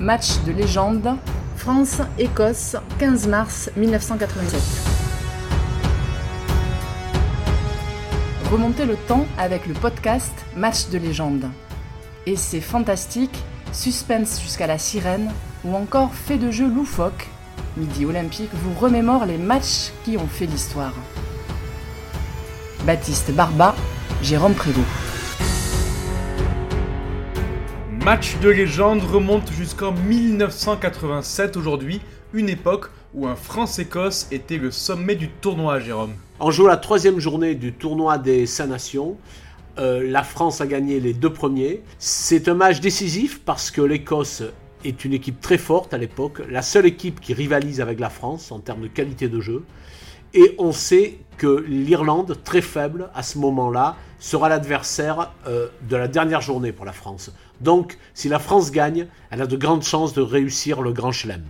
Match de légende, France-Écosse, 15 mars 1987. Remontez le temps avec le podcast Match de légende. Et c'est fantastique, suspense jusqu'à la sirène, ou encore fait de jeu loufoque, Midi Olympique vous remémore les matchs qui ont fait l'histoire. Baptiste Barba, Jérôme Prévost. Match de légende remonte jusqu'en 1987 aujourd'hui, une époque où un France-Écosse était le sommet du tournoi, Jérôme. On joue la troisième journée du tournoi des 5 nations. Euh, la France a gagné les deux premiers. C'est un match décisif parce que l'Écosse est une équipe très forte à l'époque, la seule équipe qui rivalise avec la France en termes de qualité de jeu. Et on sait que l'Irlande, très faible à ce moment-là, sera l'adversaire euh, de la dernière journée pour la France. Donc, si la France gagne, elle a de grandes chances de réussir le Grand Chelem.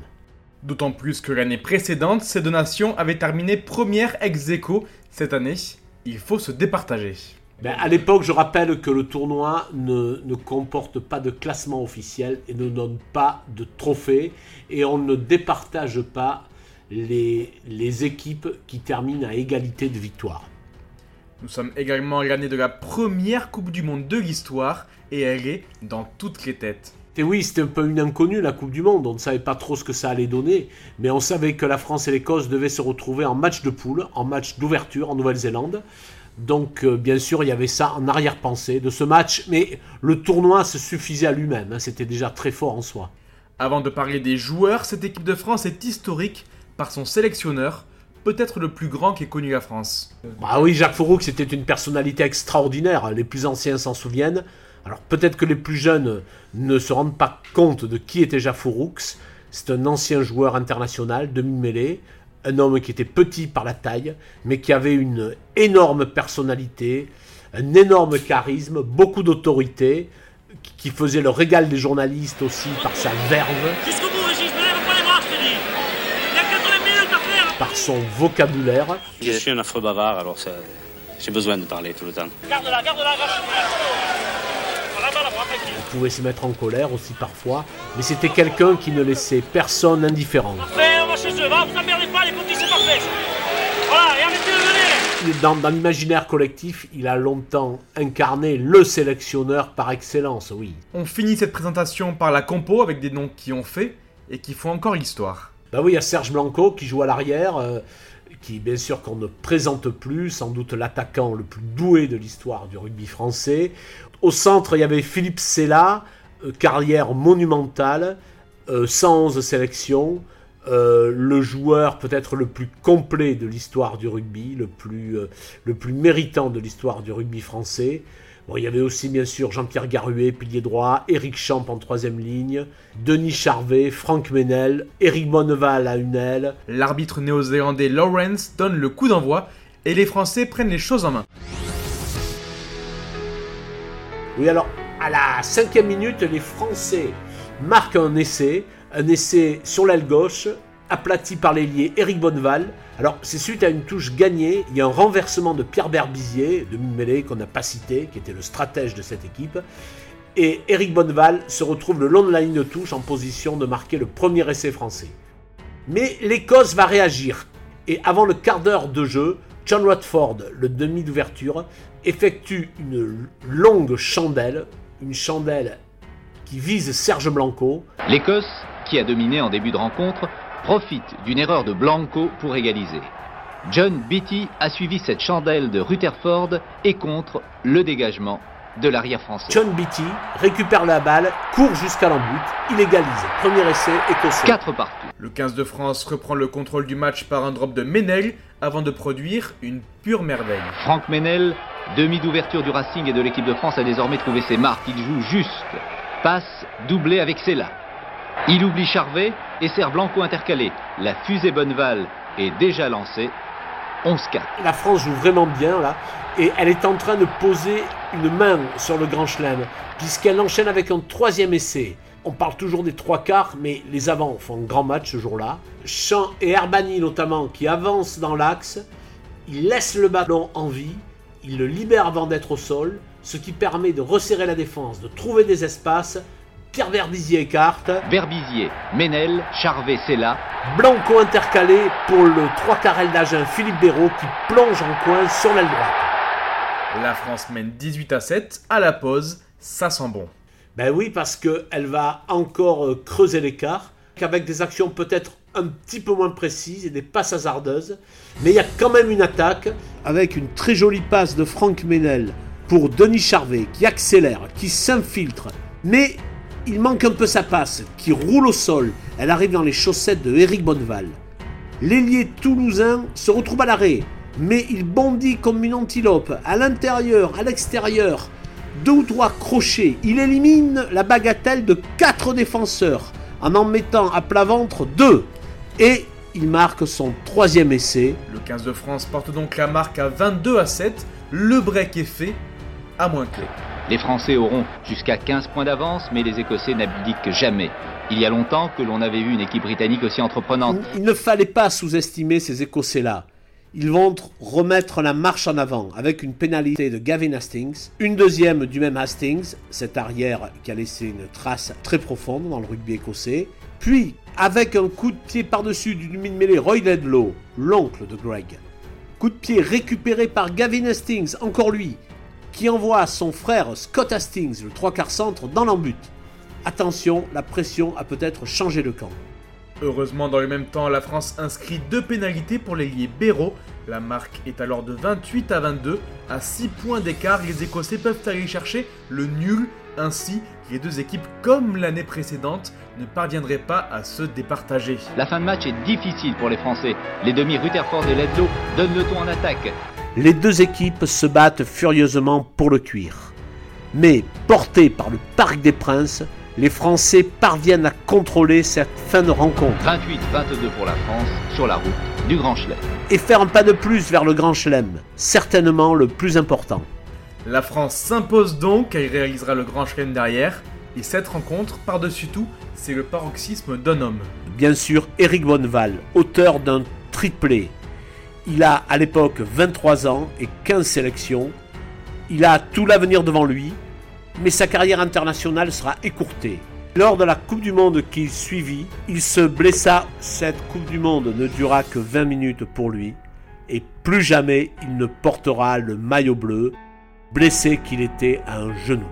D'autant plus que l'année précédente, ces deux nations avaient terminé première ex aequo. Cette année, il faut se départager. Ben, à l'époque, je rappelle que le tournoi ne, ne, comporte pas de classement officiel et ne donne pas de trophée. Et on ne départage pas les, les équipes qui terminent à égalité de victoire. Nous sommes également l'année de la première Coupe du Monde de l'histoire et elle est dans toutes les têtes. Et oui, c'était un peu une inconnue la Coupe du Monde, on ne savait pas trop ce que ça allait donner, mais on savait que la France et l'Écosse devaient se retrouver en match de poule, en match d'ouverture en Nouvelle-Zélande. Donc euh, bien sûr, il y avait ça en arrière-pensée de ce match, mais le tournoi se suffisait à lui-même, hein, c'était déjà très fort en soi. Avant de parler des joueurs, cette équipe de France est historique par son sélectionneur, peut-être le plus grand qu'ait connu la France. Bah oui, Jacques Fouroux, c'était une personnalité extraordinaire, les plus anciens s'en souviennent. Alors peut-être que les plus jeunes ne se rendent pas compte de qui était Jacques Fouroux. C'est un ancien joueur international, demi-mêlée, un homme qui était petit par la taille, mais qui avait une énorme personnalité, un énorme charisme, beaucoup d'autorité, qui faisait le régal des journalistes aussi par sa verve. Par son vocabulaire. Je suis un affreux bavard, alors j'ai besoin de parler tout le temps. Garde-la, garde-la, il pouvait se mettre en colère aussi parfois, mais c'était quelqu'un qui ne laissait personne indifférent. Dans, dans l'imaginaire collectif, il a longtemps incarné le sélectionneur par excellence, oui. On finit cette présentation par la compo avec des noms qui ont fait et qui font encore l'histoire. Bah oui, il y a Serge Blanco qui joue à l'arrière, euh, qui bien sûr qu'on ne présente plus, sans doute l'attaquant le plus doué de l'histoire du rugby français. Au centre, il y avait Philippe Sella, euh, carrière monumentale, 111 euh, sélections, euh, le joueur peut-être le plus complet de l'histoire du rugby, le plus méritant de l'histoire du rugby français. Bon, il y avait aussi bien sûr Jean-Pierre Garuet, pilier droit, Eric Champ en troisième ligne, Denis Charvet, Franck Menel, Eric Bonneval à une aile. L'arbitre néo-zélandais Lawrence donne le coup d'envoi et les Français prennent les choses en main. Oui, alors, à la cinquième minute, les Français marquent un essai, un essai sur l'aile gauche, aplati par l'ailier Eric Bonneval. Alors, c'est suite à une touche gagnée, il y a un renversement de Pierre Berbizier, de mêlée qu'on n'a pas cité, qui était le stratège de cette équipe. Et Eric Bonneval se retrouve le long de la ligne de touche en position de marquer le premier essai français. Mais l'Écosse va réagir. Et avant le quart d'heure de jeu, John Watford, le demi d'ouverture, effectue une longue chandelle, une chandelle qui vise Serge Blanco. L'Écosse, qui a dominé en début de rencontre, profite d'une erreur de Blanco pour égaliser. John Beatty a suivi cette chandelle de Rutherford et contre le dégagement de l'arrière français. John Beatty récupère la balle, court jusqu'à l'embut, il égalise. Premier essai écossais. 4 partout. Le 15 de France reprend le contrôle du match par un drop de Menel avant de produire une pure merveille. Franck Menel, demi d'ouverture du Racing et de l'équipe de France, a désormais trouvé ses marques. Il joue juste. Passe doublé avec Sella. Il oublie Charvet et sert Blanco intercalé. La fusée Bonneval est déjà lancée. 11-4. La France joue vraiment bien là et elle est en train de poser une main sur le Grand Chelem puisqu'elle enchaîne avec un troisième essai. On parle toujours des trois quarts, mais les avants font un grand match ce jour-là. Champ et Herbani notamment qui avancent dans l'axe. Ils laissent le ballon en vie. Ils le libèrent avant d'être au sol, ce qui permet de resserrer la défense, de trouver des espaces Pierre Verbizier écarte. Verbizier, Ménel, Charvet, Sella. Blanco intercalé pour le 3 carrel d'Agen Philippe Béraud qui plonge en coin sur l'aile droite. La France mène 18 à 7 à la pause, ça sent bon. Ben oui, parce qu'elle va encore euh, creuser l'écart, qu'avec des actions peut-être un petit peu moins précises et des passes hasardeuses. Mais il y a quand même une attaque avec une très jolie passe de Franck Ménel pour Denis Charvet qui accélère, qui s'infiltre. Mais il manque un peu sa passe, qui roule au sol. Elle arrive dans les chaussettes de Eric Bonneval. L'ailier toulousain se retrouve à l'arrêt, mais il bondit comme une antilope, à l'intérieur, à l'extérieur. Deux ou trois crochets. Il élimine la bagatelle de quatre défenseurs en en mettant à plat ventre deux. Et il marque son troisième essai. Le 15 de France porte donc la marque à 22 à 7. Le break est fait, à moins clé. Les Français auront jusqu'à 15 points d'avance, mais les Écossais n'abdiquent jamais. Il y a longtemps que l'on avait vu une équipe britannique aussi entreprenante. Il ne fallait pas sous-estimer ces Écossais-là. Ils vont remettre la marche en avant avec une pénalité de Gavin Hastings, une deuxième du même Hastings, cet arrière qui a laissé une trace très profonde dans le rugby écossais. Puis, avec un coup de pied par-dessus du demi-mêlée Roy Ledlow, l'oncle de Greg. Coup de pied récupéré par Gavin Hastings, encore lui, qui envoie son frère Scott Hastings, le trois quarts centre, dans l'embut. Attention, la pression a peut-être changé de camp. Heureusement, dans le même temps, la France inscrit deux pénalités pour l'ailier Béraud. La marque est alors de 28 à 22. À 6 points d'écart, les Écossais peuvent aller chercher le nul. Ainsi, les deux équipes, comme l'année précédente, ne parviendraient pas à se départager. La fin de match est difficile pour les Français. Les demi Rutherford et Ledlow donnent le ton en attaque. Les deux équipes se battent furieusement pour le cuir. Mais portés par le Parc des Princes, les Français parviennent à contrôler cette fin de rencontre 28-22 pour la France sur la route du Grand Chelem. et faire un pas de plus vers le Grand Chelem, certainement le plus important. La France s'impose donc, elle réalisera le grand chelem derrière. Et cette rencontre, par-dessus tout, c'est le paroxysme d'un homme. Bien sûr, Eric Bonneval, auteur d'un triplé. Il a à l'époque 23 ans et 15 sélections. Il a tout l'avenir devant lui, mais sa carrière internationale sera écourtée. Lors de la Coupe du Monde qui suivit, il se blessa. Cette Coupe du Monde ne dura que 20 minutes pour lui, et plus jamais il ne portera le maillot bleu, blessé qu'il était à un genou.